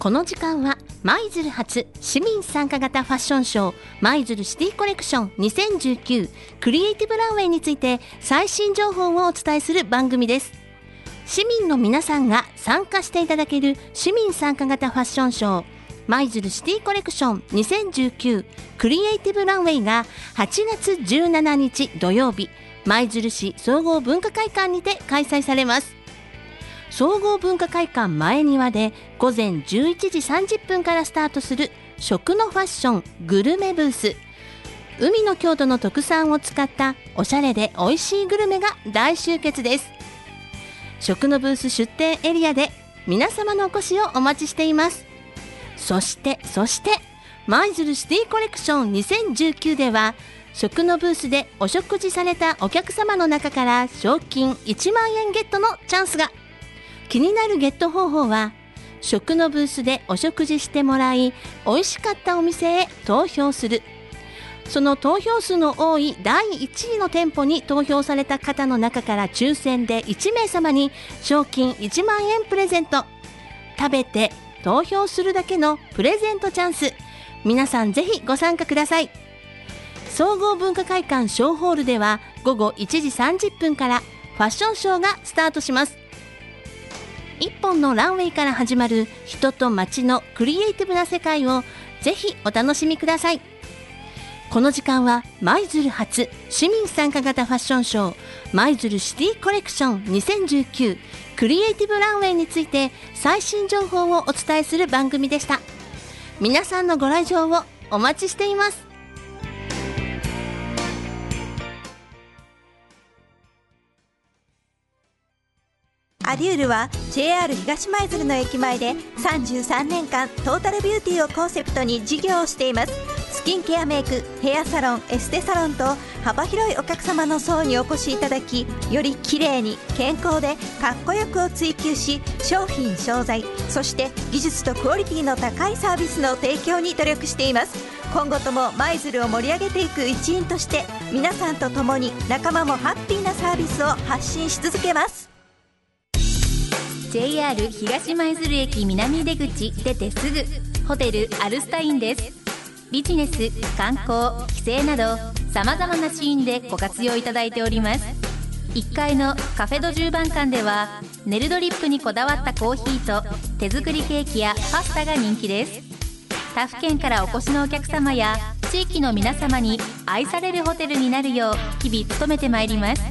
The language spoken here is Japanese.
この時間は舞鶴初市民参加型ファッションショー舞鶴シティコレクション2019クリエイティブランウェイについて最新情報をお伝えする番組です。市民の皆さんが参加していただける市民参加型ファッションショー舞鶴シティコレクション2019クリエイティブランウェイが8月17日土曜日。舞鶴市総合文化会館にて開催されます。総合文化会館前庭で午前11時30分からスタートする食のファッショングルメブース。海の郷土の特産を使ったおしゃれで美味しいグルメが大集結です。食のブース出店エリアで皆様のお越しをお待ちしています。そしてそして舞鶴シティコレクション2019では食のブースでお食事されたお客様の中から賞金1万円ゲットのチャンスが気になるゲット方法は食のブースでお食事してもらい美味しかったお店へ投票する。その投票数の多い第1位の店舗に投票された方の中から抽選で1名様に賞金1万円プレゼント。食べて投票するだけのプレゼントチャンス。皆さんぜひご参加ください。総合文化会館ショーホールでは午後1時30分からファッションショーがスタートします。一本のランウェイから始まる人と街のクリエイティブな世界をぜひお楽しみください。この時間は舞鶴初市民参加型ファッションショー舞鶴シティコレクション2019クリエイティブランウェイについて最新情報をお伝えする番組でした。皆さんのご来場をお待ちしています。アリュールは JR 東舞鶴の駅前で33年間トータルビューティーをコンセプトに事業をしています。スキンケアメイクヘアサロンエステサロンと幅広いお客様の層にお越しいただきより綺麗に健康でかっこよくを追求し商品商材そして技術とクオリティの高いサービスの提供に努力しています。今後とも舞鶴を盛り上げていく一員として皆さんと共に仲間もハッピーなサービスを発信し続けます。JR 東舞鶴駅南出口出てすぐホテルアルスタインです。ビジネス観光帰省などさまざまなシーンでご活用いただいております。1階のカフェド10番館ではネルドリップにこだわったコーヒーと手作りケーキやパスタが人気です。他府県からお越しのお客様や地域の皆様に愛されるホテルになるよう日々努めてまいります。